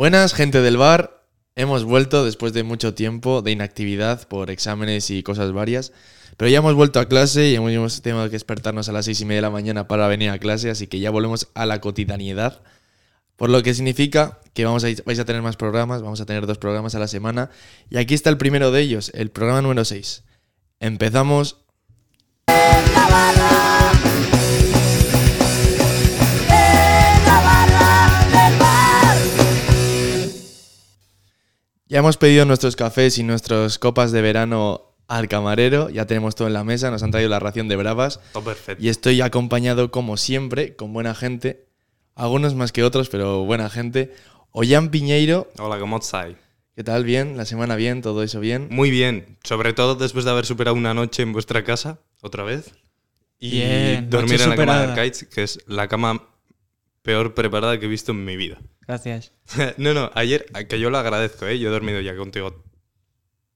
Buenas, gente del bar. Hemos vuelto después de mucho tiempo de inactividad por exámenes y cosas varias. Pero ya hemos vuelto a clase y hemos tenido que despertarnos a las seis y media de la mañana para venir a clase, así que ya volvemos a la cotidianidad. Por lo que significa que vamos a, vais a tener más programas, vamos a tener dos programas a la semana. Y aquí está el primero de ellos, el programa número 6. Empezamos Ya hemos pedido nuestros cafés y nuestras copas de verano al camarero, ya tenemos todo en la mesa, nos han traído la ración de bravas Todo perfecto. y estoy acompañado como siempre con buena gente, algunos más que otros, pero buena gente. Ollán Piñeiro, Hola, ¿cómo estáis? ¿qué tal? ¿Bien? ¿La semana bien? ¿Todo eso bien? Muy bien. Sobre todo después de haber superado una noche en vuestra casa, otra vez. Y Bien, dormir en la cama de. Arcades, que es la cama peor preparada que he visto en mi vida. Gracias. no, no, ayer, que yo lo agradezco, ¿eh? Yo he dormido ya contigo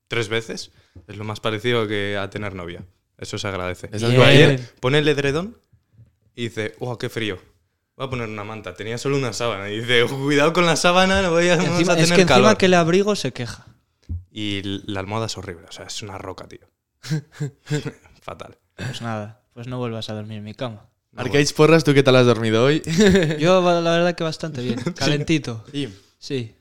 tres veces. Es lo más parecido que a tener novia. Eso se agradece. Bien. Ayer pone el edredón y dice, ¡oh, qué frío! Voy a poner una manta. Tenía solo una sábana. Y dice, cuidado con la sábana, no voy a, vamos a es tener que encima calor. que el abrigo se queja. Y la almohada es horrible, o sea, es una roca, tío. Fatal. Pues nada, pues no vuelvas a dormir en mi cama. Arcades Porras, ¿tú qué tal has dormido hoy? Yo la verdad que bastante bien. Calentito. Sí. Sí.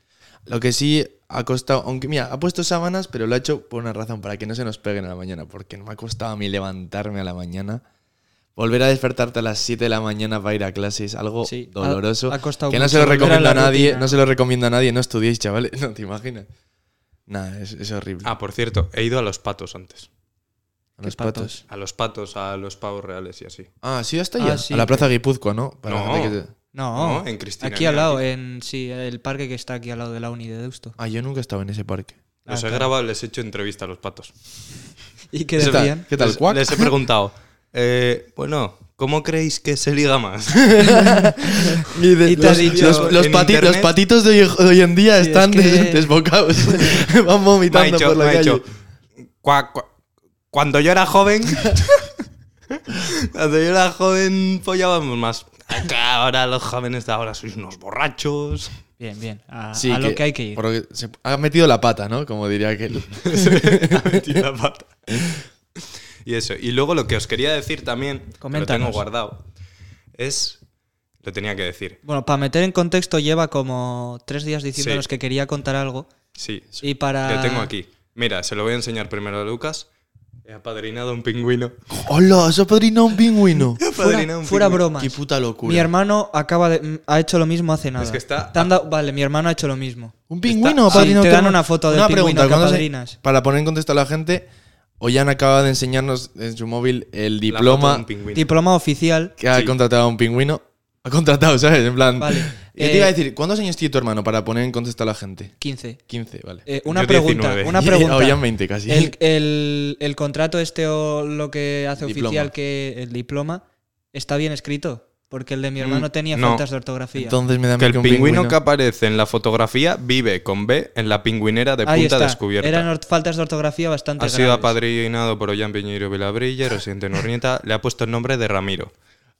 Lo que sí ha costado, aunque mira, ha puesto sábanas, pero lo ha hecho por una razón, para que no se nos peguen a la mañana, porque no me ha costado a mí levantarme a la mañana. Volver a despertarte a las 7 de la mañana para ir a clase es algo Sí, ha- doloroso. ha costado que no se lo a recomiendo a nadie, rutina. no se lo recomiendo a nadie, no estudiéis, chavales, no te imaginas. Nada, es, es horrible. Ah, por cierto, he ido a los patos antes. A los ¿qué patos. patos? A los patos, a los pavos reales y así. Ah, sí, hasta Ah, allá. sí. A la plaza Guipúzcoa, ¿no? No. que No, No, en Cristina. aquí al lado, aquí. en sí, el parque que está aquí al lado de la uni de Deusto. Ah, yo nunca he estado en ese parque. Los Ah, he claro. grabado, les he hecho entrevista a los patos. ¿Y qué decían? ¿Qué tal, les, cuac? les he preguntado, eh, bueno, ¿cómo creéis que se liga más? Y, de- Y los, dicho, los- los en pati- internet- los patitos de hoy, de hoy en día Sí, es están que- des- desbocados. Van me ha vomitando dicho, por la me ha calle. dicho, "Cua- cua- cuando yo era joven, cuando yo era joven follábamos más. Que ahora los jóvenes de ahora sois unos borrachos. Bien, bien. A, Sí, a lo que hay que ir. por lo que se- ha metido la pata, ¿no? Como diría aquel. Ha metido la pata. Y eso. Y luego lo que os quería decir también, que lo tengo guardado, es... Lo tenía que decir. Bueno, para meter en contexto, lleva como tres días diciéndonos Sí. que quería contar algo. Sí, Y para. lo tengo aquí. Mira, se lo voy a enseñar primero a Lucas. He apadrinado un pingüino. ¡Hola! ¡Has apadrinado un pingüino! He Fuera, apadrinado un fuera pingüino. bromas. ¡Qué puta locura! Mi hermano acaba de, mm, ha hecho lo mismo hace nada. que está- Te han dado- vale, mi hermano ha hecho lo mismo. ¿Un pingüino Está- apadrinado sí, te dan una foto del Una pingüino pregunta, que ¿cuándo se- apadrinas. Para poner en contexto a la gente, Ollán acaba de enseñarnos en su móvil el La foto de diploma un pingüino. Diploma oficial. que ha Sí. contratado a un pingüino. Ha contratado, ¿sabes? En plan... Vale. ¿Y qué te iba a Eh, decir? ¿Cuántos años tiene tu hermano para poner en contexto a la gente? 15. 15, vale. Eh, una Yo pregunta. 19. Una pregunta. Ollán 20 casi. El, el- el contrato este o lo que hace Diploma. oficial que el diploma está bien escrito. Porque el de mi hermano Mm, tenía no. faltas de ortografía. Entonces me da Que el un pingüino que aparece en la fotografía vive con B en la pingüinera de Ahí punta está. descubierta. Eran faltas de ortografía bastante Ha sido apadrinado por Ollán Piñeiro Vilabrilla, residente en Ornieta. Le ha puesto el nombre de Ramiro.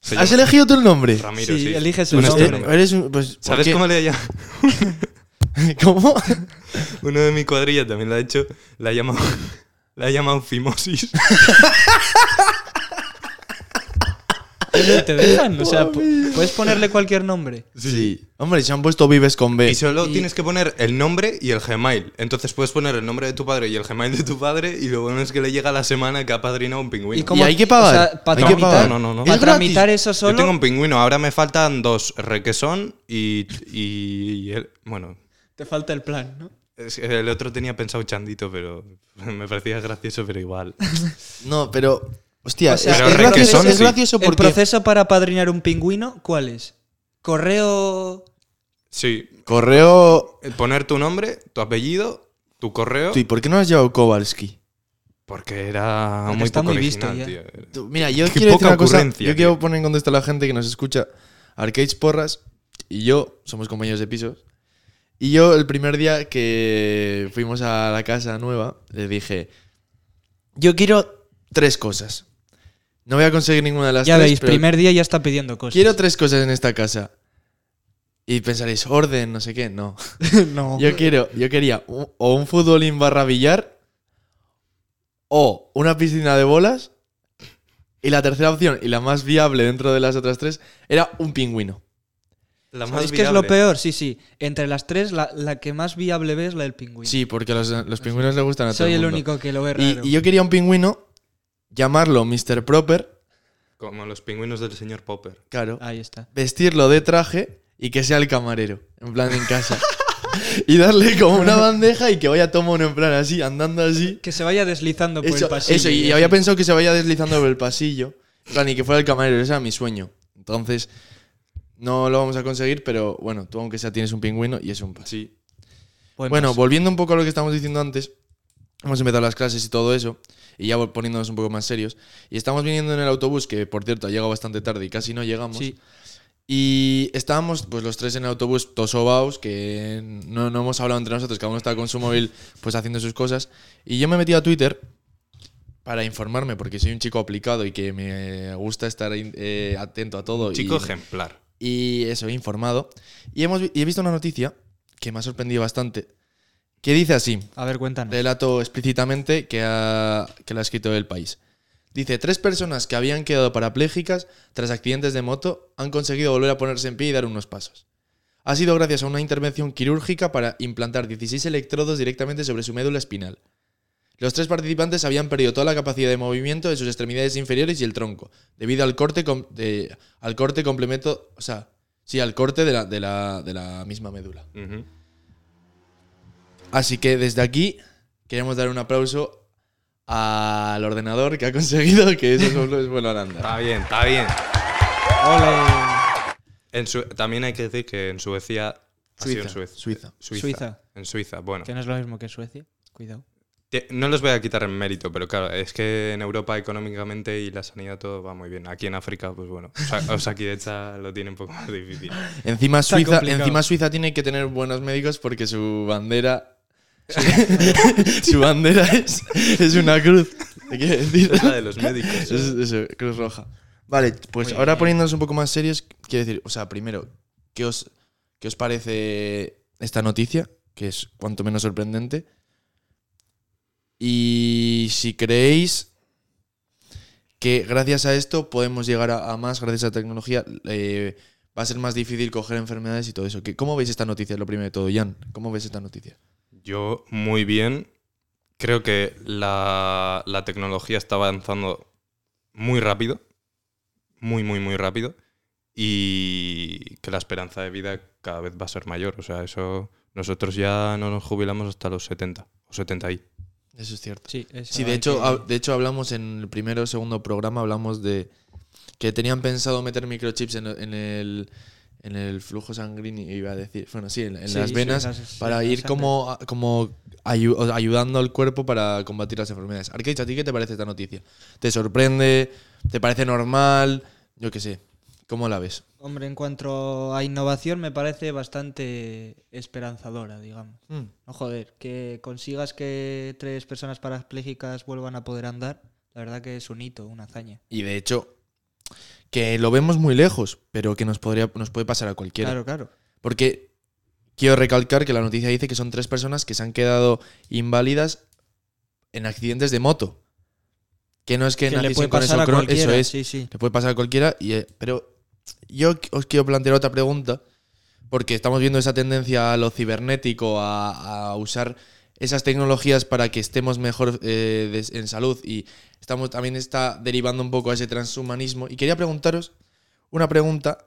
Se ¿Has llama elegido tú el nombre? Ramiro, Sí, sí. eliges Un el nombre. nombre. Eres un... Pues, ¿por ¿Sabes qué? cómo le llama? ¿Cómo? Uno de mi cuadrilla también lo ha hecho. La ha llamado, la ha llamado Fimosis. Te dejan. O sea, pu- puedes ponerle cualquier nombre. Sí. Hombre, se han puesto vives con B. Y solo Y- tienes que poner el nombre y el Gmail. Entonces puedes poner el nombre de tu padre y el Gmail de tu padre. Y lo bueno es que le llega la semana que ha padrinado un pingüino. ¿Y cómo- ¿Y hay que pagar? o sea, para ¿Hay que tramitar, pagar? No, no, no. ¿Es para gratis? tramitar eso solo. Yo tengo un pingüino. Ahora me faltan dos. Requesón y. y el- bueno. Te falta el plan, ¿no? es que El otro tenía pensado Chandito, pero me parecía gracioso, pero igual. No, pero... Hostia, O sea, es, gracioso, es gracioso El porque... proceso para apadrinar un pingüino, ¿cuál es? Correo. Sí. Correo... Poner tu nombre, tu apellido, tu correo. ¿Y por qué no has llevado Kowalski? Porque era Porque muy está poco muy visto original, ya. tío. Tú, Mira, yo Qué quiero decir poca una cosa. ocurrencia, Yo quiero tío. poner en contexto a la gente que nos escucha. Arcades Porras y yo somos compañeros de pisos. Y yo, el primer día que fuimos a la casa nueva, le dije: Yo quiero tres cosas. No voy a conseguir ninguna de las ya tres. veis, pero primer día ya está pidiendo cosas. Quiero tres cosas en esta casa: Y pensaréis, orden, no sé qué. No. no. Yo quiero, yo quería un- o un futbolín barra billar o una piscina de bolas. Y la tercera opción, y la más viable dentro de las otras tres, era un pingüino. La más ¿Sabéis qué es lo peor? Sí, sí. Entre las tres, la, la que más viable ves es la del pingüino. Sí, porque los, los pingüinos le gustan a todo Soy el mundo. único que lo ve Y, raro. y yo quería un pingüino, llamarlo Mr. Proper, Como los pingüinos del señor Popper. claro, Ahí está. vestirlo de traje y que sea el camarero, en plan en casa. y darle como una bandeja y que vaya todo mono en plan así, andando así. Que se vaya deslizando por Eso, el pasillo. eso, y, había pensado que se vaya deslizando por el pasillo. En plan, y que fuera el camarero, ese era mi sueño. Entonces, no lo vamos a conseguir, pero bueno, tú aunque sea tienes un pingüino y es un paso. Sí. Buen Bueno, paso. volviendo un poco a lo que estábamos diciendo antes, hemos empezado las clases y todo eso, y ya poniéndonos un poco más serios. Y estamos viniendo en el autobús, que por cierto ha llegado bastante tarde y casi no llegamos. Sí. Y estábamos pues los tres en el autobús, todos sobaos, que no, no hemos hablado entre nosotros, cada uno estaba con su móvil pues haciendo sus cosas. Y yo me metí a Twitter para informarme, porque soy un chico aplicado y que me gusta estar eh, atento a todo. Chico y, ejemplar. y eso, informado. Y, hemos, y he visto una noticia que me ha sorprendido bastante, que dice así, A ver, cuéntanos. relato explícitamente que, ha, que lo ha escrito el país. Dice, tres personas que habían quedado parapléjicas tras accidentes de moto han conseguido volver a ponerse en pie y dar unos pasos. Ha sido gracias a una intervención quirúrgica para implantar 16 electrodos directamente sobre su médula espinal. Los tres participantes habían perdido toda la capacidad de movimiento de sus extremidades inferiores y el tronco, debido al corte, com- de- al corte complemento, o sea, sí, al corte de la, de la, de la misma médula. Así que desde aquí queremos dar un aplauso al ordenador que ha conseguido que esos hombres vuelvan a andar. Está bien, está bien. En Su- también hay que decir que en Suecia. ha sido en Suiza, Suecia. Suiza. Suiza. En Suiza, bueno. Que no es lo mismo que Suecia. Cuidado. No les voy a quitar el mérito, pero claro, es que en Europa económicamente y la sanidad todo va muy bien. Aquí en África, pues bueno, Osa- Osakidecha lo tiene un poco más difícil. Encima Suiza, encima Suiza tiene que tener buenos médicos porque su bandera su, su bandera es, es una cruz. ¿Qué quiere decir? Es la de los médicos. Es- eso, Cruz Roja. Vale, pues Muy ahora bien. poniéndonos un poco más serios, quiero decir, o sea, primero, ¿qué os, ¿qué os parece esta noticia? Que es cuanto menos sorprendente. Y si creéis que gracias a esto podemos llegar a, a más, gracias a la tecnología, eh, va a ser más difícil coger enfermedades y todo eso. ¿Qué- ¿Cómo veis esta noticia? Lo primero de todo, Jan, ¿cómo ves esta noticia? Yo, muy bien. Creo que la, la tecnología está avanzando muy rápido. Muy, muy, muy rápido. Y que la esperanza de vida cada vez va a ser mayor. O sea, eso. Nosotros ya no nos jubilamos hasta los 70 o 70 y. Eso es cierto. Sí, Sí, de hecho, que- de hecho hablamos en el primero o segundo programa, hablamos de que tenían pensado meter microchips en, en el, en el flujo sanguíneo, iba a decir, bueno, sí, en, en Sí, las sí, venas, las- para ir como, como ayu- ayudando al cuerpo para combatir las enfermedades. Arcade, ¿a ti qué te parece esta noticia? ¿Te sorprende? ¿Te parece normal? Yo qué sé. ¿Cómo la ves? Hombre, en cuanto a innovación, me parece bastante esperanzadora, digamos. Mm. No joder, que consigas que tres personas parapléjicas vuelvan a poder andar, la verdad que es un hito, una hazaña. Y de hecho, que lo vemos muy lejos, pero que nos, podría, nos puede pasar a cualquiera. Claro, claro. Porque quiero recalcar que la noticia dice que son tres personas que se han quedado inválidas en accidentes de moto. Que no es que, Que le puede con pasar eso a cualquiera. Eso es. Sí, sí. Le puede pasar a cualquiera. Y, eh, pero yo os quiero plantear otra pregunta. Porque estamos viendo esa tendencia a lo cibernético, a, a usar esas tecnologías para que estemos mejor eh, en salud. Y estamos también está derivando un poco a ese transhumanismo. Y quería preguntaros una pregunta.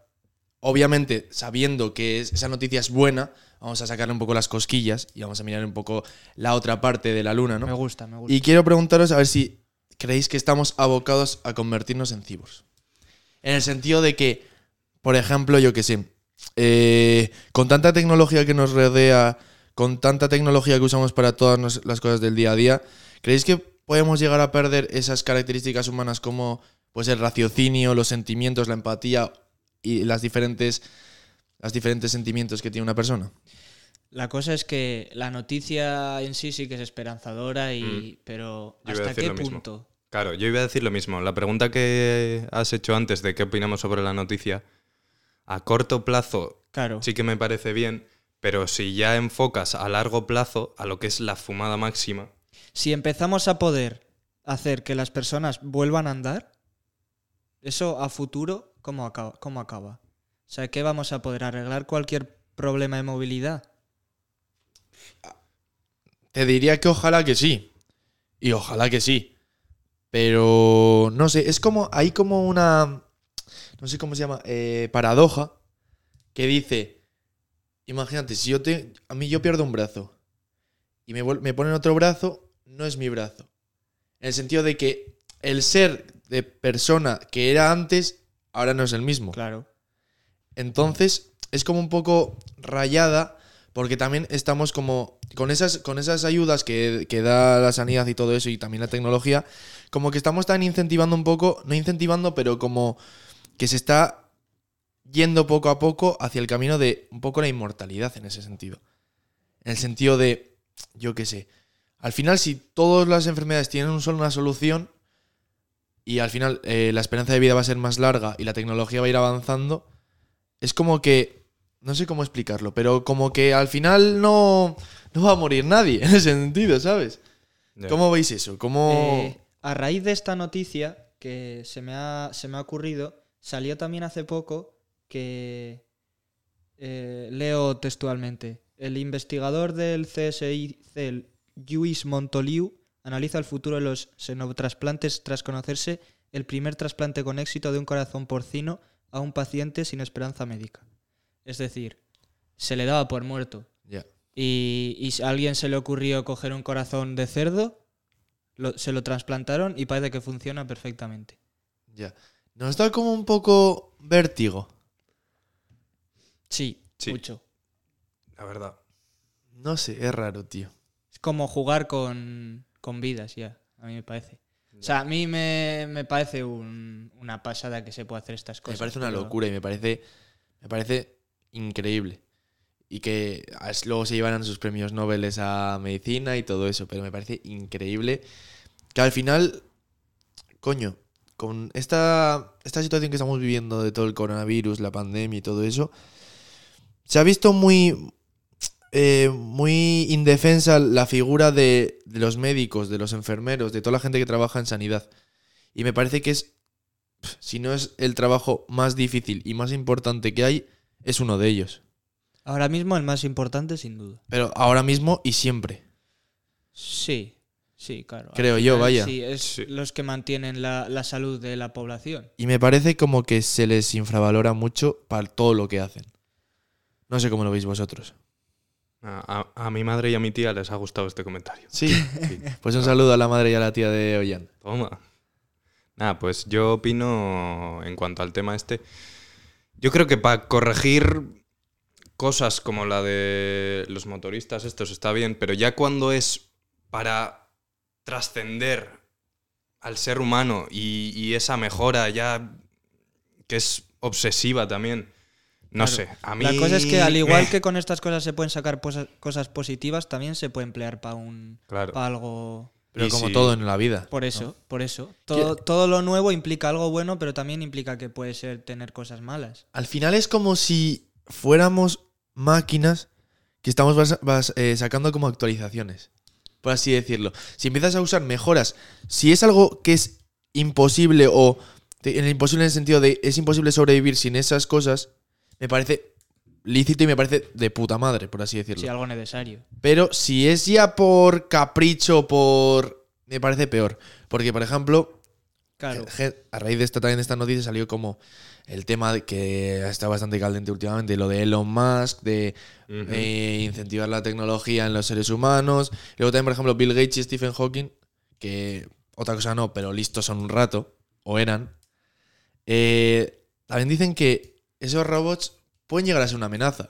Obviamente, sabiendo que es- esa noticia es buena, vamos a sacarle un poco las cosquillas y vamos a mirar un poco la otra parte de la luna, ¿no? Me gusta, me gusta. Y quiero preguntaros a ver si creéis que estamos abocados a convertirnos en cibors. En el sentido de que, por ejemplo, yo que sé, eh, con tanta tecnología que nos rodea, con tanta tecnología que usamos para todas nos- las cosas del día a día, ¿creéis que podemos llegar a perder esas características humanas como pues, el raciocinio, los sentimientos, la empatía y las diferentes, las diferentes sentimientos que tiene una persona? La cosa es que la noticia en sí sí que es esperanzadora, y, pero iba a ¿hasta qué mismo. punto? Claro, yo iba a decir lo mismo. La pregunta que has hecho antes de qué opinamos sobre la noticia, a corto plazo Claro. sí que me parece bien, pero si ya enfocas a largo plazo a lo que es la fumada máxima, Si empezamos a poder hacer que las personas vuelvan a andar, eso a futuro, ¿cómo acaba? ¿Cómo acaba? O sea, ¿qué vamos a poder arreglar cualquier problema de movilidad? Te diría que ojalá que sí. Y ojalá que sí. Pero no sé, es como. Hay como una. No sé cómo se llama. eh, paradoja. Que dice. Imagínate, si yo te. A mí yo pierdo un brazo. Y me, me ponen otro brazo, no es mi brazo. En el sentido de que el ser de persona que era antes, ahora no es el mismo. Claro. Entonces, es como un poco rayada, porque también estamos como. Con esas, con esas ayudas que, que da la sanidad y todo eso, y también la tecnología, como que estamos tan incentivando un poco, no incentivando, pero como que se está yendo poco a poco hacia el camino de un poco la inmortalidad en ese sentido. En el sentido de, yo qué sé, al final si todas las enfermedades tienen un solo una solución y al final eh, la esperanza de vida va a ser más larga y la tecnología va a ir avanzando, es como que, no sé cómo explicarlo, pero como que al final no, no va a morir nadie en ese sentido, ¿sabes? ¿Cómo veis eso? ¿Cómo... Eh, a raíz de esta noticia que se me ha, se me ha ocurrido, salió también hace poco que eh, leo textualmente. El investigador del CSI, CEL, Lluís Montoliu, analiza el futuro de los xenotrasplantes tras conocerse el primer trasplante con éxito de un corazón porcino a un paciente sin esperanza médica. Es decir, se le daba por muerto. Ya. Y, y a alguien se le ocurrió coger un corazón de cerdo, lo- se lo trasplantaron y parece que funciona perfectamente. Ya. Nos da como un poco vértigo. Sí, Sí. mucho. La verdad. No sé, es raro, tío. Es como jugar con, con vidas ya, a mí me parece. O sea, a mí me, me parece un- una pasada que se pueda hacer estas cosas. me parece una pero- locura y me parece, me parece increíble. Y que luego se llevaran sus premios Nobel a medicina y todo eso, pero me parece increíble que al final, coño, con esta, esta situación que estamos viviendo de todo el coronavirus, la pandemia y todo eso, se ha visto muy, eh, muy indefensa la figura de, de los médicos, de los enfermeros, de toda la gente que trabaja en sanidad. Y me parece que es, si no es el trabajo más difícil y más importante que hay, es uno de ellos. Ahora mismo el más importante, sin duda. Pero ahora mismo y siempre. Sí, sí, claro. Creo yo, vaya. Sí, es Sí. los que mantienen la, la salud de la población. Y me parece como que se les infravalora mucho para todo lo que hacen. No sé cómo lo veis vosotros. A, a- a mi madre y a mi tía les ha gustado este comentario. Sí. Pues un saludo a la madre y a la tía de Ollán. Toma. Nada, pues yo opino en cuanto al tema este. Yo creo que para corregir cosas como la de los motoristas, estos está bien, pero ya cuando es para trascender al ser humano y, y esa mejora ya que es obsesiva también. No Claro. sé, a mí... La cosa es que al igual eh, que con estas cosas se pueden sacar cosas positivas, también se puede emplear para un Claro. pa algo. Pero Y como todo en la vida. Por eso, por eso. Todo, todo lo nuevo implica algo bueno, pero también implica que puede ser tener cosas malas. Al final es como si fuéramos máquinas que estamos eh, sacando como actualizaciones. Por así decirlo. Si empiezas a usar mejoras, si es algo que es imposible o te- en el imposible en el sentido de es imposible sobrevivir sin esas cosas, me parece lícito y me parece de puta madre, por así decirlo. Si algo necesario. Pero si es ya por capricho, por... Me parece peor. Porque, por ejemplo, Claro. Je- A raíz de esta también de esta noticia salió como el tema de que está bastante caliente últimamente, lo de Elon Musk, de eh, incentivar la tecnología en los seres humanos. Luego también, por ejemplo, Bill Gates y Stephen Hawking, que otra cosa no, pero listos son un rato, o eran. eh, también dicen que esos robots pueden llegar a ser una amenaza.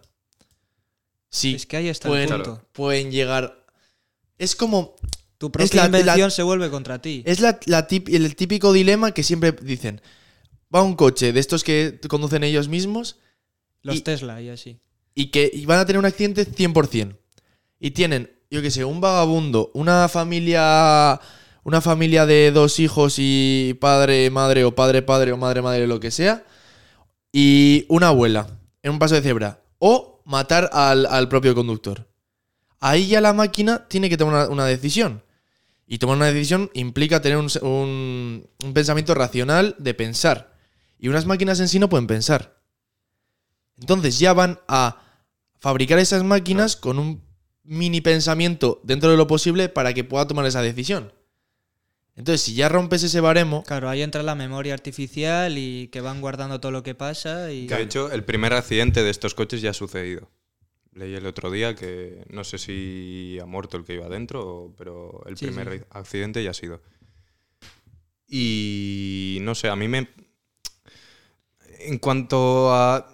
Sí, es que ahí está pueden, el punto. pueden llegar... Es como Tu Es propia la- la- invención se vuelve contra ti. es la, la tip- el típico dilema que siempre dicen. Va un coche de estos que conducen ellos mismos Los y- Tesla y así. y que y van a tener un accidente 100%. Y tienen, yo qué sé, un vagabundo, una familia una familia de dos hijos y padre, madre o padre, padre o madre, madre, lo que sea. Y una abuela en un paso de cebra. O matar al, al propio conductor. Ahí ya la máquina tiene que tomar una, una decisión. Y tomar una decisión implica tener un, un- un pensamiento racional de pensar. Y unas máquinas en sí no pueden pensar. Entonces ya van a fabricar esas máquinas con un mini pensamiento dentro de lo posible para que pueda tomar esa decisión. Entonces, si ya rompes ese baremo, Claro, ahí entra la memoria artificial y que van guardando todo lo que pasa y... Que de hecho, el primer accidente de estos coches ya ha sucedido. Leí el otro día que no sé si ha muerto el que iba adentro, pero el Sí, primer sí. accidente ya ha sido. Y no sé, a mí me. En cuanto a.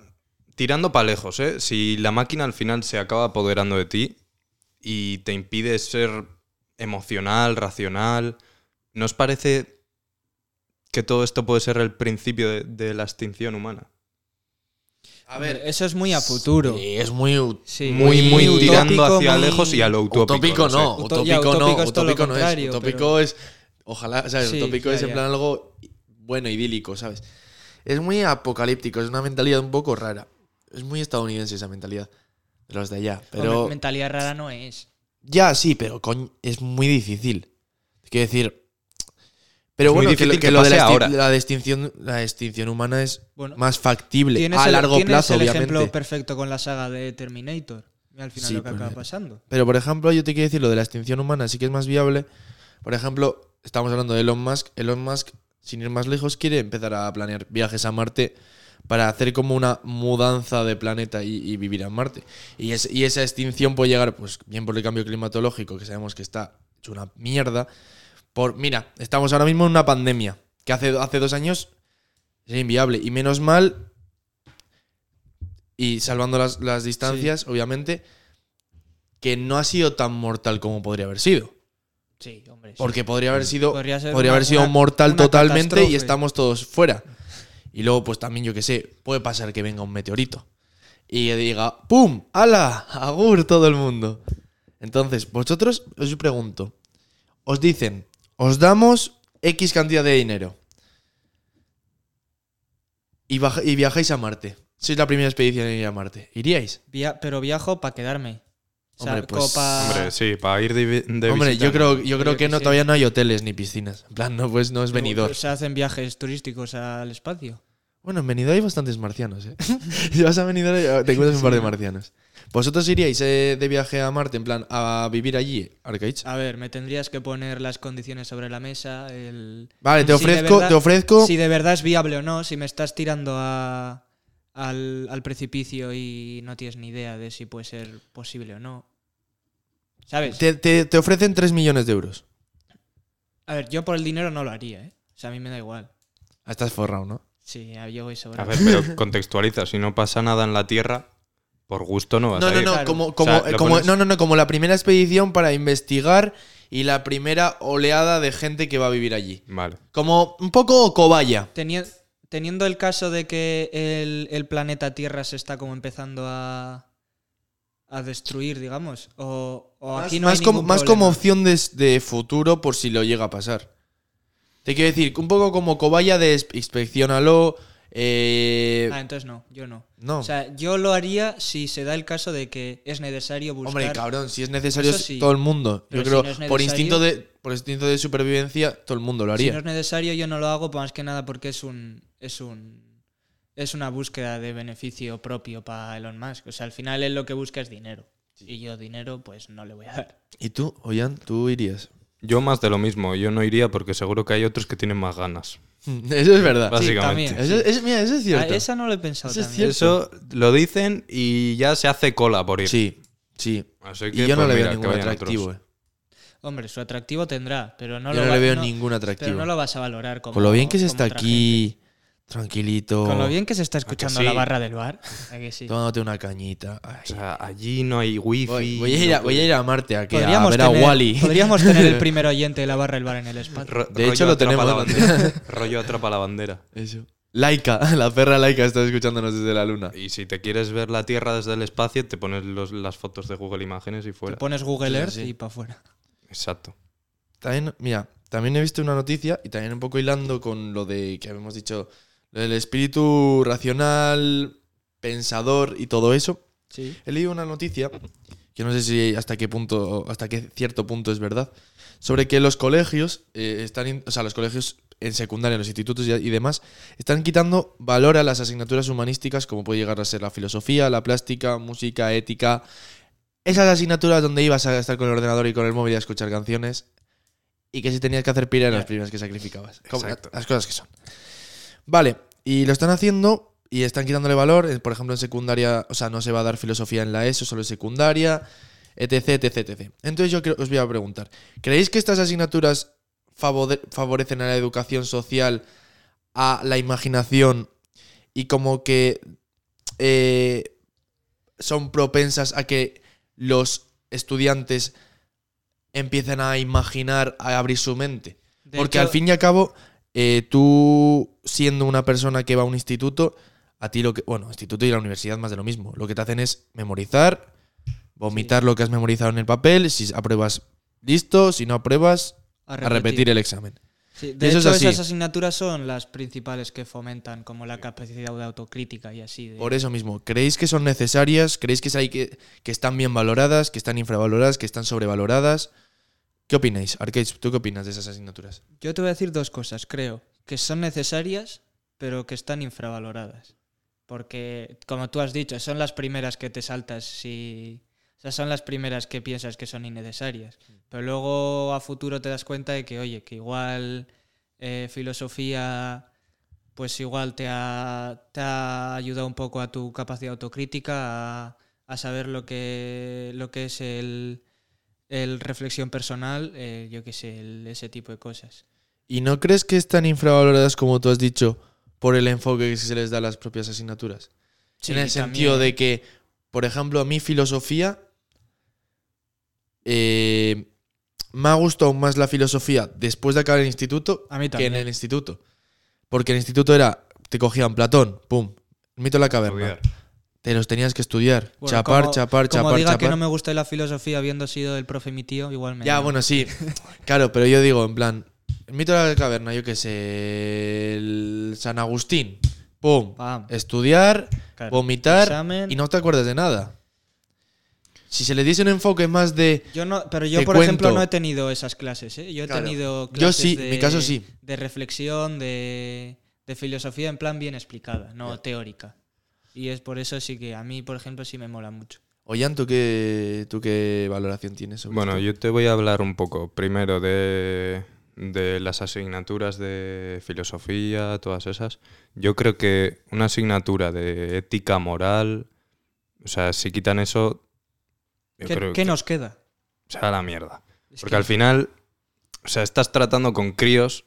Tirando para lejos, ¿eh? Si la máquina al final se acaba apoderando de ti y te impide ser emocional, racional, ¿no os parece que todo esto puede ser el principio de- de la extinción humana? a Hombre, eso es muy a futuro. Sí, es muy, Sí, muy, muy, muy tirando utópico, hacia muy- lejos y a lo utópico. utópico sé. no, ya, utópico no, utópico es no es. Utópico pero- es, ojalá, ¿sabes? Sí, utópico ya, es en ya. plan algo bueno, idílico, ¿sabes? Es muy apocalíptico, es una mentalidad un poco rara. Es muy estadounidense esa mentalidad de los de allá. Pero Hombre, mentalidad rara no es. ya sí, pero coño, es muy difícil. Quiero decir, pero Es bueno, que, que que lo de la, ahora. la extinción, la extinción humana es Bueno, más factible a el- largo tienes plazo, el obviamente. ejemplo perfecto con la saga de Terminator. Y al final Sí, lo que pues acaba pasando. Pero, por ejemplo, yo te quiero decir, lo de la extinción humana sí que es más viable. Por ejemplo, estamos hablando de Elon Musk. Elon Musk, sin ir más lejos, quiere empezar a planear viajes a Marte para hacer como una mudanza de planeta y, y vivir en Marte. Y, es- y esa extinción puede llegar, pues bien por el cambio climatológico, que sabemos que está hecho una mierda. Por, mira, estamos ahora mismo en una pandemia, que hace, hace dos años era inviable. Y menos mal, y salvando las, las distancias, obviamente, que no ha sido tan mortal como podría haber sido. Sí, hombre. sí. Porque podría haber sido, Podría ser podría una- haber sido una- mortal una totalmente y estamos todos fuera. Y luego, pues también, yo que sé, puede pasar que venga un meteorito y que diga, ¡pum! ¡Hala! ¡Agur todo el mundo! Entonces, vosotros os pregunto, os dicen, os damos X cantidad de dinero y, viajáis a Marte. Sois la primera expedición en ir a Marte. ¿Iríais? Via- pero viajo para quedarme. O sea, Hombre, pues, como pa- Hombre, sí, para ir de, de Hombre, yo creo, que que no, sé. todavía no hay hoteles ni piscinas. En plan, no, pues no es venidor. Se hacen viajes turísticos al espacio. Bueno, en Benidorm hay bastantes marcianos, ¿eh? si vas a Benidorm eh, te encuentras un par de marcianos. ¿Vosotros iríais eh, de viaje a Marte, en plan, a vivir allí, Arcaich? A ver, me tendrías que poner las condiciones sobre la mesa. El... Vale, te si ofrezco, verdad- te ofrezco... Si de verdad es viable o no, si me estás tirando a- al, al precipicio y no tienes ni idea de si puede ser posible o no. ¿Sabes? Te, te- te ofrecen 3 millones de euros. A ver, yo por el dinero no lo haría, ¿eh? O sea, a mí me da igual. Ah, Estás forrado, ¿no? Sí, yo voy sobre. A ver, pero contextualiza, si no pasa nada en la Tierra, por gusto no vas No, a no, ir. no, Claro. como, O como, sea, lo como- pones- no, no, no, como la primera expedición para investigar y la primera oleada de gente que va a vivir allí. Vale. Como un poco cobaya. Teni- teniendo el caso de que el, el planeta Tierra se está como empezando a, a destruir, digamos, o, o Más, aquí no más hay como, más como opción de, de futuro por si lo llega a pasar. Te quiero decir, un poco como cobaya de ins- inspeccionalo. Eh, Ah, entonces no, yo no. no. O sea, yo lo haría si se da el caso de que es necesario buscar. Hombre, cabrón, si es necesario sí. todo el mundo. Pero Yo creo, si no por instinto de por instinto de supervivencia, todo el mundo lo Si haría. no es necesario, yo no lo hago, pues más que nada porque es un. es un. es una búsqueda de beneficio propio para Elon Musk. O sea, al final él lo que busca es dinero. Y yo dinero, pues no le voy a dar. ¿Y tú, Oyan, tú irías? Yo más de lo mismo, yo no iría porque seguro que hay otros que tienen más ganas. Eso es verdad. Básicamente. también. Eso, es- mira, eso es Ah, cierto. esa no lo he pensado Eso es también. cierto. Eso lo dicen y ya se hace cola por ir. Sí, sí. Así que, Y yo no le veo mira, ningún atractivo. eh. Hombre, su atractivo tendrá, pero no yo lo no va- le veo no- ningún Pero atractivo. no lo vas a valorar como. Con lo bien que se está aquí, tranquilito. Con lo bien que se está escuchando sí? la barra del bar. ¿A que sí? tomándote una cañita. Ay. O sea, allí no hay wifi. Voy, voy a ir a, no voy a ir a Marte a, que, a Podríamos ver a tener, Wally. podríamos tener el primer oyente de la barra del bar en el espacio. Ro- De hecho, lo tenemos la rollo atrapa la bandera. Eso. Laika, la perra Laika está escuchándonos desde la luna. Y si te quieres ver la Tierra desde el espacio, te pones los- las fotos de Google Imágenes y Te fuera. pones Google Sí, Earth sí. y para afuera. Exacto. También, mira, también he visto una noticia y también un poco hilando con lo de que habíamos dicho, El espíritu racional, pensador y todo eso. Sí. He leído una noticia, que no sé si hasta qué punto, hasta qué cierto punto es verdad, sobre que los colegios eh, están, in- o sea, los colegios en secundaria, en los institutos y, y demás, están quitando valor a las asignaturas humanísticas, como puede llegar a ser la filosofía, la plástica, música, ética. Esas asignaturas donde ibas a estar con el ordenador y con el móvil y a escuchar canciones. Y que si tenías que hacer pira eran las primeras que sacrificabas. Exacto. Las cosas que son. Vale, y lo están haciendo y están quitándole valor. eh, Por ejemplo, en secundaria, o sea, no se va a dar filosofía en la ESO, solo en secundaria, etc, etc, etc. Entonces yo creo- os voy a preguntar, ¿creéis que estas asignaturas favore- favorecen a la educación social, a la imaginación y como que eh, son propensas a que los estudiantes empiecen a imaginar, a abrir su mente? De Porque hecho, al fin y al cabo, eh, tú siendo una persona que va a un instituto, a ti lo que. Bueno, instituto y la universidad más de lo mismo. Lo que te hacen es memorizar, vomitar lo que has memorizado en el papel. Si apruebas, listo. Si no apruebas, a repetir el examen. Sí, de Eso es hecho, así. esas asignaturas son las principales que fomentan como la capacidad de autocrítica y así. de- Por eso mismo, ¿creéis que son necesarias? ¿Creéis que, es ahí que, que están bien valoradas, que están infravaloradas, que están sobrevaloradas? ¿Qué opináis? Arcade, ¿tú qué opinas de esas asignaturas? Yo te voy a decir dos cosas, creo. Que son necesarias, pero que están infravaloradas. Porque, como tú has dicho, son las primeras que te saltas si... O sea, son las primeras que piensas que son innecesarias. Pero luego a futuro te das cuenta de que, oye, que igual eh, filosofía, pues igual te ha, te ha ayudado un poco a tu capacidad autocrítica, a, a saber lo que, lo que es el, el reflexión personal, eh, yo qué sé, el- ese tipo de cosas. ¿Y no crees que están infravaloradas, como tú has dicho, por el enfoque que se les da a las propias asignaturas? en el sentido de que, por ejemplo, a mí filosofía eh, me ha gustado más la filosofía después de acabar el instituto A mí que en el instituto. Porque el instituto era, te cogían Platón, pum, mito de la caverna. Te los tenías que estudiar. Bueno, chapar, como- chapar, Como chapar, diga chapar. que no me gusta la filosofía habiendo sido el profe mi tío, igual me... Ya, bueno, sí. Claro, pero yo digo, en plan, el mito de la caverna, yo qué sé, el San Agustín, pum, Pam. estudiar, Claro. vomitar Examen. y no te acuerdas de nada. Si se le diese un enfoque más de... Yo no, pero yo, por ejemplo, no he tenido esas clases, ¿eh? Yo he Claro. tenido Yo clases sí, de, mi caso sí. de reflexión, de, de filosofía en plan bien explicada, no teórica. Y es por eso sí que a mí, por ejemplo, sí me mola mucho. Oyan, ¿tú qué, ¿tú qué valoración tienes sobre Bueno, esto? yo te voy a hablar un poco primero de, de las asignaturas de filosofía, todas esas. Yo creo que una asignatura de ética moral, o sea, si quitan eso, yo ¿Qué, creo qué que nos queda? se va a la mierda. Es Porque que- al final, o sea, estás tratando con críos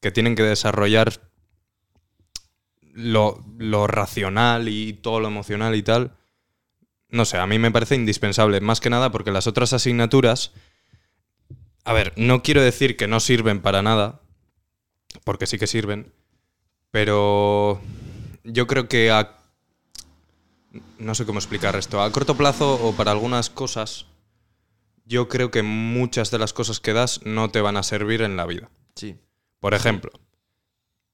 que tienen que desarrollar lo, lo racional y todo lo emocional y tal. No sé, a mí me parece indispensable, más que nada porque las otras asignaturas, a ver, no quiero decir que no sirven para nada, porque sí que sirven, pero yo creo que a... No sé cómo explicar esto. A corto plazo o para algunas cosas, yo creo que muchas de las cosas que das no te van a servir en la vida. Sí. Por ejemplo,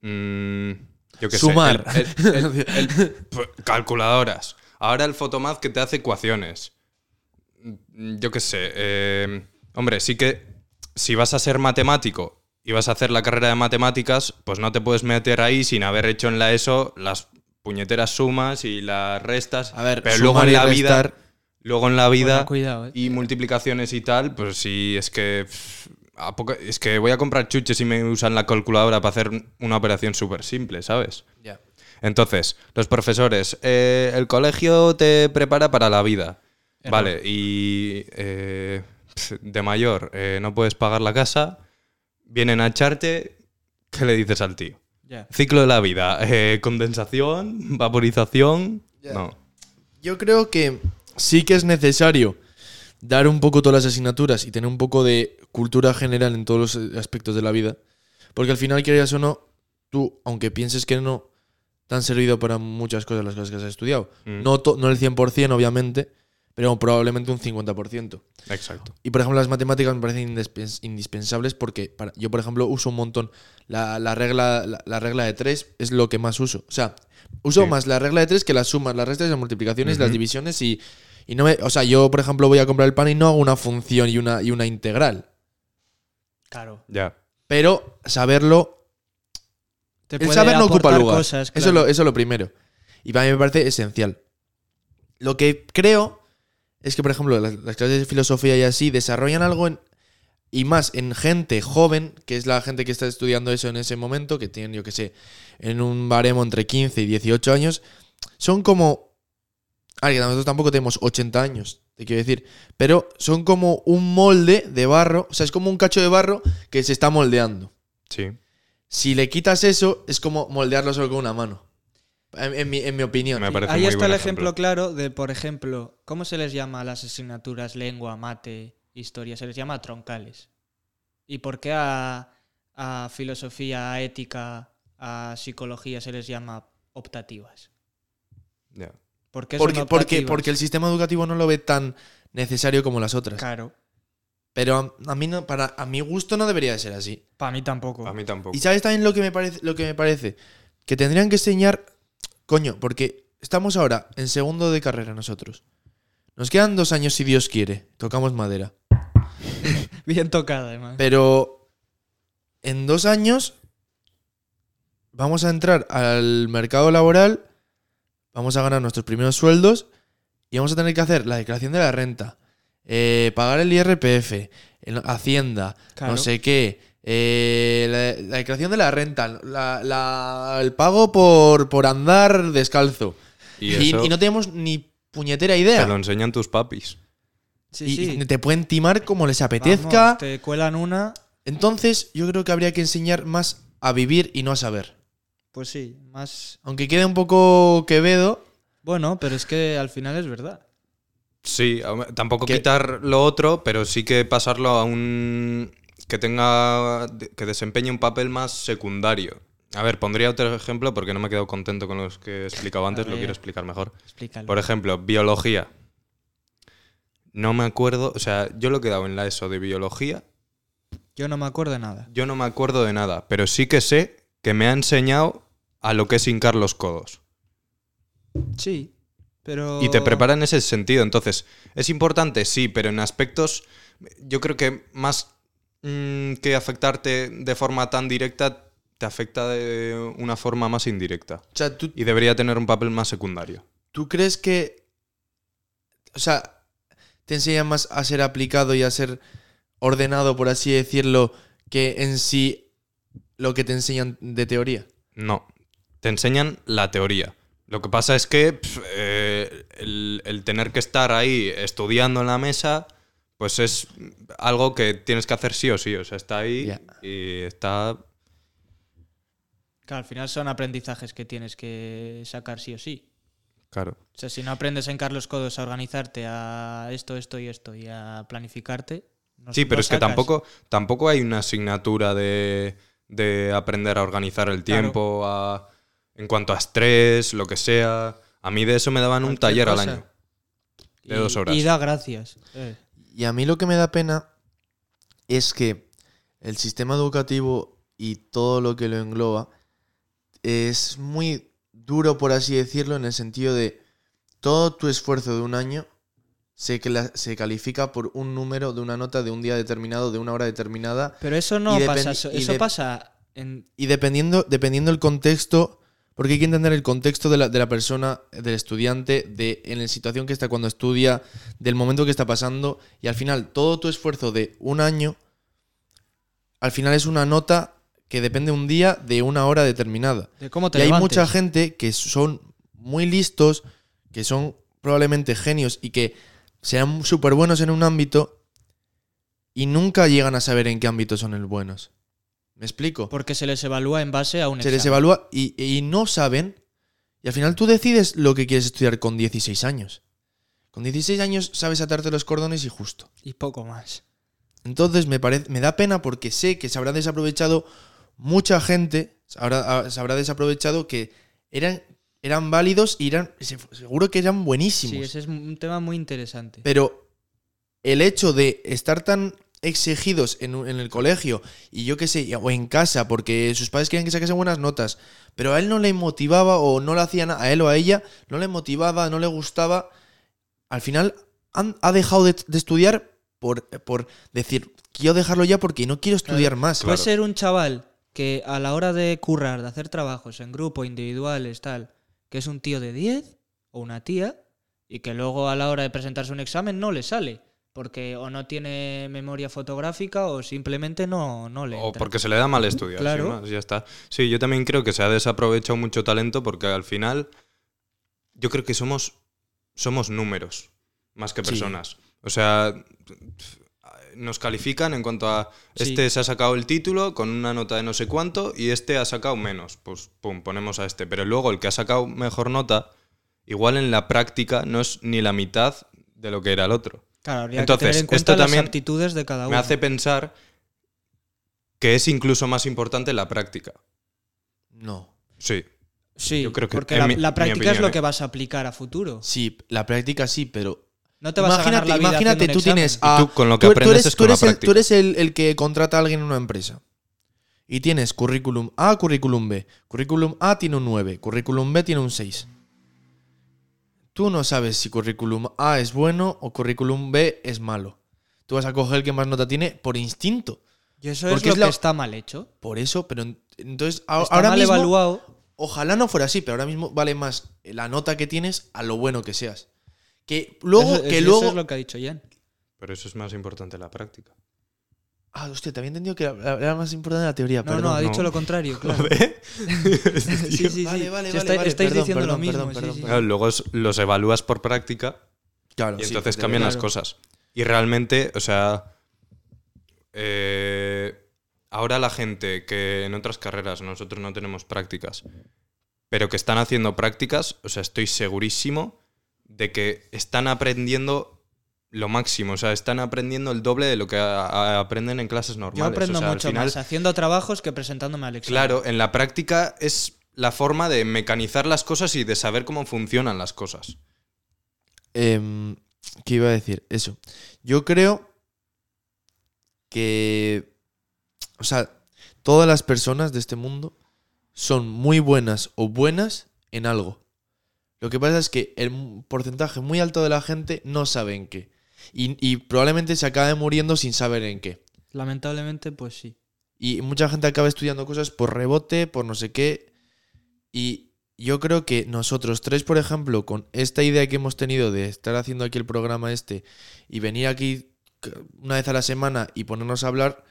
mm, yo qué Sumar. sé, el- el- el- el- p- calculadoras. Ahora el Photomath que te hace ecuaciones. Mm, Yo qué sé. eh, hombre, sí que si vas a ser matemático y vas a hacer la carrera de matemáticas, pues no te puedes meter ahí sin haber hecho en la ESO las puñeteras sumas y las restas. A ver, pero luego en la vida, restar- luego en la vida Bueno, cuidado, ¿eh? y multiplicaciones y tal, pues sí, es que. pff, a poco- es que voy a comprar chuches y me usan la calculadora para hacer una operación súper simple, ¿sabes? Ya. Entonces, los profesores, eh, el colegio te prepara para la vida. Error. Vale, y eh, de mayor eh, no puedes pagar la casa, vienen a echarte, ¿qué le dices al tío? Ya. Ciclo de la vida, eh, condensación, vaporización. No. Yo creo que sí que es necesario dar un poco todas las asignaturas y tener un poco de cultura general en todos los aspectos de la vida. Porque al final, quieras o no, tú, aunque pienses que no, te han servido para muchas cosas las cosas que has estudiado. Mm. No, no el 100%, obviamente, pero probablemente un 50%. Exacto. Y por ejemplo, las matemáticas me parecen indispen- indispensables porque para- yo, por ejemplo, uso un montón la, la regla, la, la regla de 3 es lo que más uso. O sea, uso Sí. más la regla de 3 que las sumas, las restas, las multiplicaciones, las divisiones y, y no me. O sea, yo, por ejemplo, voy a comprar el pan y no hago una función y una, y una integral. Claro. Ya. Pero saberlo Te El puede saber no ocupa aportar lugar. cosas, Eso, es claro. lo, eso es lo primero. Y para mí me parece esencial. Lo que creo es que, por ejemplo, las, las clases de filosofía y así desarrollan algo en, y más en gente joven, que es la gente que está estudiando eso en ese momento, que tienen, yo que sé, en un baremo entre 15 y 18 años, son como... A ver, que nosotros tampoco tenemos 80 años, te quiero decir, pero son como un molde de barro, o sea, es como un cacho de barro que se está moldeando. Sí. Si le quitas eso, es como moldearlo solo con una mano. En, en mi, en mi opinión. Me parece Ahí muy está buen el ejemplo. ejemplo. claro de, por ejemplo, ¿cómo se les llama a las asignaturas lengua, mate, historia? Se les llama troncales. ¿Y por qué a, a filosofía, a ética, a psicología se les llama optativas? Ya. ¿Por qué son Porque, porque, optativas? porque el sistema educativo no lo ve tan necesario como las otras. Claro, Pero a, a mí no, para, a mi gusto no debería de ser así. para mí tampoco. A mí tampoco. Y sabes también lo que me parece, lo que me parece, que tendrían que enseñar, coño, porque estamos ahora en segundo de carrera nosotros. Nos quedan dos años si Dios quiere. Tocamos madera. Bien tocada, además. Pero en dos años vamos a entrar al mercado laboral, vamos a ganar nuestros primeros sueldos y vamos a tener que hacer la declaración de la renta, eh, pagar el IRPF, el Hacienda, Claro. no sé qué, eh, la, la declaración de la renta, la- la- el pago por, por andar descalzo. Y Y, eso y no tenemos ni puñetera te idea. lo enseñan tus papis. Sí, Y- sí. te pueden timar como les apetezca. Vamos, te cuelan una, Entonces, yo creo que habría que enseñar más a vivir y no a saber. Pues sí, más... Aunque quede un poco quevedo, Bueno, pero es que al final es verdad. Sí, tampoco Que- quitar lo otro, pero sí que pasarlo a un. que tenga. que desempeñe un papel más secundario. A ver, pondría otro ejemplo porque no me he quedado contento con los que he explicado antes, lo quiero explicar mejor. Explícalo. Por ejemplo, biología. No me acuerdo, o sea, yo lo he quedado en la ESO de biología, Yo no me acuerdo de nada. yo no me acuerdo de nada, pero sí que sé que me ha enseñado a lo que es hincar los codos. Sí, pero... Y te prepara en ese sentido. Entonces, ¿es importante? Sí, pero en aspectos, yo creo que más mm, que afectarte de forma tan directa, te afecta de una forma más indirecta. o sea, ¿tú, Y debería tener un papel más secundario. ¿tú crees que... O sea, te enseña más a ser aplicado y a ser ordenado, por así decirlo, que en sí lo que te enseñan de teoría? No, te enseñan la teoría. Lo que pasa es que eh, el, el tener que estar ahí estudiando en la mesa, pues es algo que tienes que hacer sí o sí. O sea, está ahí y está Claro, al final son aprendizajes que tienes que sacar sí o sí. Claro. O sea, si no aprendes en Carlos Codos a organizarte a esto, esto y esto y a planificarte... no- Sí, pero no es que tampoco, tampoco hay una asignatura de, de aprender a organizar el Claro. tiempo, a- en cuanto a estrés, lo que sea. A mí de eso me daban un taller al año. de Y- dos horas. Y da gracias. eh. Y a mí lo que me da pena es que el sistema educativo y todo lo que lo engloba es muy duro, por así decirlo, en el sentido de todo tu esfuerzo de un año se, cla- se califica por un número de una nota de un día determinado, de una hora determinada, Pero eso no pasa. Eso, pasa en... y dependiendo, dependiendo el contexto, porque hay que entender el contexto de la, de la persona, del estudiante, de en la situación que está cuando estudia, del momento que está pasando, y al final todo tu esfuerzo de un año, al final es una nota que depende un día de una hora determinada. De cómo te Y hay mucha gente que son muy listos, que son probablemente genios y que sean súper buenos en un ámbito y nunca llegan a saber en qué ámbito son el buenos. ¿Me explico? Porque se les evalúa en base a un Se les evalúa y, y no saben. Y al final tú decides lo que quieres estudiar con 16 años. Con 16 años sabes atarte los cordones y justo. Y poco más. Entonces me, parece, me da pena porque sé que se habrá desaprovechado mucha gente, se habrá, ah, se habrá desaprovechado que eran, eran válidos y eran, se- seguro que eran Sí, buenísimos. ese es un tema muy interesante. Pero el hecho de estar tan exigidos en, el colegio y yo qué sé, o en casa, porque sus padres querían que sacase buenas notas, pero a él no le motivaba o no le hacían a él o a ella, no le motivaba, no le gustaba, al final han- ha dejado de, de estudiar por, por decir, quiero dejarlo ya porque no quiero estudiar más. Claro. Puede ser un chaval que a la hora de currar, de hacer trabajos en grupo, individuales, tal, que es un tío de 10 o una tía y que luego a la hora de presentarse un examen no le sale. Porque o no tiene memoria fotográfica o simplemente no, no le O porque se le da mal estudiar. Claro. más, ya está. Sí, yo también creo que se ha desaprovechado mucho talento porque al final yo creo que somos, somos números más que Sí. personas. O sea, nos califican en cuanto a Sí. este se ha sacado el título con una nota de no sé cuánto y este ha sacado menos. Pues pum, ponemos a este. Pero luego el que ha sacado mejor nota, igual en la práctica no es ni la mitad de lo que era el otro. Claro, habría Entonces, que tener en cuenta esto las también aptitudes de cada uno. Me hace pensar que es incluso más importante la práctica. No. Sí. Sí, yo creo que porque la, mi- la práctica es lo que vas a aplicar a futuro. Sí, la práctica sí, pero No te vas a imagínate, ganar la vida imagínate tú examen. tienes a- tú con lo que tú- tú aprendes eres- es tú con la eres el- práctica. Tú eres el, el que contrata a alguien en una empresa. Y tienes currículum A, currículum B. Currículum A tiene un 9, currículum B tiene un 6. Tú no sabes si currículum A es bueno o currículum B es malo. Tú vas a coger el que más nota tiene por instinto. Y eso porque es lo es la- que está mal hecho. Por eso, pero en- entonces Está ahora mal mismo evaluado. ojalá no fuera así, pero ahora mismo vale más la nota que tienes a lo bueno que seas. Que luego Eso- que eso luego es lo que ha dicho Jan. Pero eso es más importante la práctica. Ah, hostia, te había entendido que era más importante la teoría, No, no, ha dicho no. lo contrario, claro. sí, sí, sí. Vale, vale, estáis, vale, estáis perdón, diciendo perdón, lo mismo. sí, sí. Claro, luego los evalúas por práctica Claro, y sí, entonces cambian las cosas. Y realmente, o sea, eh, ahora la gente que en otras carreras nosotros no tenemos prácticas, pero que están haciendo prácticas, o sea, estoy segurísimo de que están aprendiendo lo máximo, o sea, están aprendiendo el doble de lo que a- a- aprenden en clases normales. Yo aprendo o sea, al mucho final, más haciendo trabajos que presentándome al examen. Claro, en la práctica es la forma de mecanizar las cosas y de saber cómo funcionan las cosas. Em, ¿Qué iba a decir? Eso. Yo creo que. O sea, todas las personas de este mundo son muy buenas o buenas en algo. Lo que pasa es que el porcentaje muy alto de la gente no sabe en qué. Y, y probablemente se acabe muriendo sin saber en qué. Lamentablemente, pues sí. Y mucha gente acaba estudiando cosas por rebote, por no sé qué. Y yo creo que nosotros tres, por ejemplo, con esta idea que hemos tenido de estar haciendo aquí el programa este y venir aquí una vez a la semana y ponernos a hablar,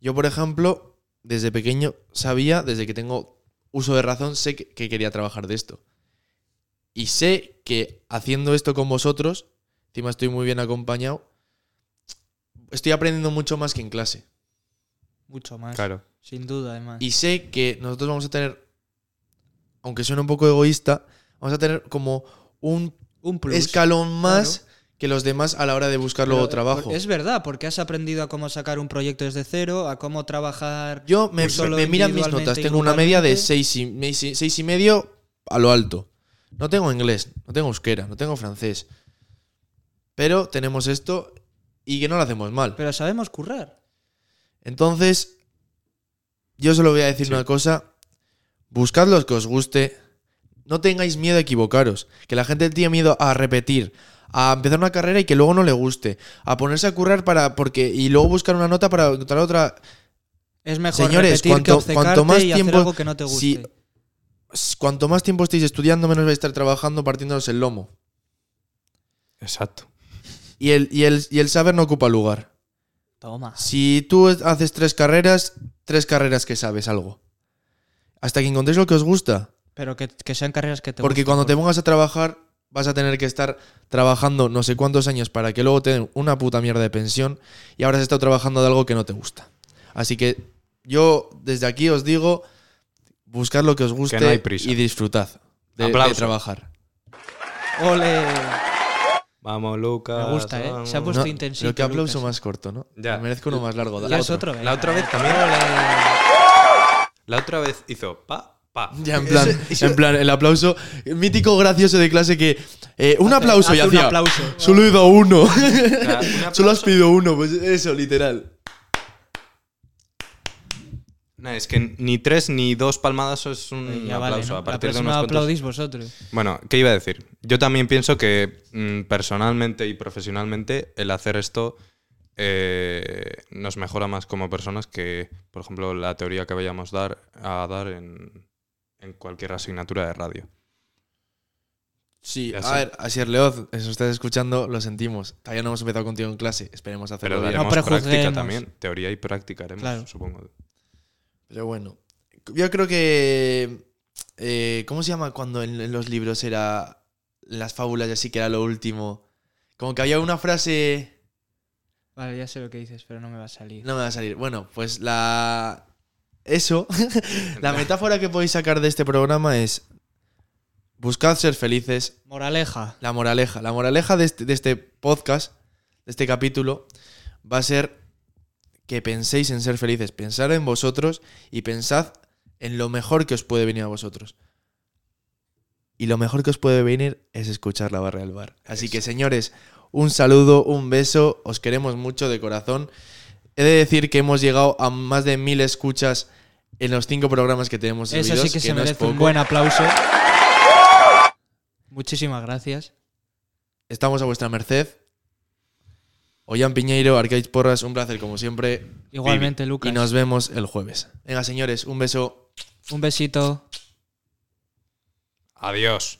yo, por ejemplo, desde pequeño sabía, desde que tengo uso de razón, sé que, que quería trabajar de esto. Y sé que haciendo esto con vosotros, encima estoy muy bien acompañado, estoy aprendiendo mucho más que en clase. Mucho más. Claro. Sin duda, además. Y sé que nosotros vamos a tener, aunque suene un poco egoísta, vamos a tener como un Un plus. escalón más que los demás a la hora de buscar luego trabajo. Es verdad, porque has aprendido a cómo sacar un proyecto desde cero, a cómo trabajar. Yo me, solo me miran mis notas, tengo una media de. 6 y, seis y medio a lo alto. No tengo inglés, no tengo euskera, no tengo francés. Pero tenemos esto y que no lo hacemos mal. Pero sabemos currar. Entonces, yo solo voy a decir Sí. una cosa. Buscad los que os guste. No tengáis miedo a equivocaros. Que la gente tiene miedo a repetir. A empezar una carrera y que luego no le guste. A ponerse a currar para. porque Y luego buscar una nota para encontrar otra. Es mejor Señores, repetir cuanto- que cuanto más y tiempo- hacer algo que no te guste. si- Cuanto más tiempo estéis estudiando, menos vais a estar trabajando partiéndonos el lomo. Exacto. Y el, y el, y el saber no ocupa lugar. Toma. Si tú haces tres carreras, tres carreras que sabes algo. Hasta que encontréis lo que os gusta. Pero que, que sean carreras que te Porque gusten, cuando te por- pongas a trabajar, vas a tener que estar trabajando no sé cuántos años para que luego te den una puta mierda de pensión y ahora has estado trabajando de algo que no te gusta. Así que yo desde aquí os digo, buscad lo que os guste no hay prisa. y disfrutad de, de trabajar. ¡Ole! Vamos, Lucas. Me gusta, ¿eh? vamos. Se ha puesto No, intensito, pero qué aplauso Lucas. más corto, ¿no? Ya. Me merezco uno más largo. Ya es otro. La otra vez también. La otra vez hizo pa Pa. Ya en plan, en plan, el aplauso mítico gracioso de clase que eh, un Hace- aplauso y hace un hacía. aplauso. Solo he dado uno. Un Solo has pedido uno, pues eso, literal. No, es que ni tres ni dos palmadas es un ya vale, aplauso. ¿no? A La partir de unos cuantos- aplaudís vosotros. Bueno, ¿qué iba a decir? Yo también pienso que mm, personalmente y profesionalmente el hacer esto eh, nos mejora más como personas que, por ejemplo, la teoría que vayamos dar, a dar en, en cualquier asignatura de radio. Sí, a ver, Asier Leoz, eso estás escuchando, lo sentimos. Todavía no hemos empezado contigo en clase, esperemos hacerlo Pero bien. práctica también. Teoría y práctica haremos, Claro. supongo. Pero bueno, yo creo que. eh, ¿Cómo se llama cuando en, en los libros era. Las fábulas y así que era lo último? Como que había una frase. Vale, ya sé lo que dices, pero no me va a salir. No me va a salir. Bueno, pues la. Eso. la metáfora que podéis sacar de este programa es. Buscad ser felices. Moraleja. La moraleja. La moraleja de este, de este podcast, de este capítulo, va a ser que penséis en ser felices. Pensar en vosotros y pensad en lo mejor que os puede venir a vosotros. Y lo mejor que os puede venir es escuchar la barra del bar. Así que, señores, un saludo, un beso. Os queremos mucho de corazón. He de decir que hemos llegado a más de mil escuchas en los cinco programas que tenemos Eso sí que, se no es merece un buen aplauso. Muchísimas gracias. Estamos a vuestra merced. Ollán Piñeiro, Arcade Porras, un placer como siempre. Igualmente, Lucas. Y nos vemos el jueves. Venga, señores, un beso. Un besito. Adiós.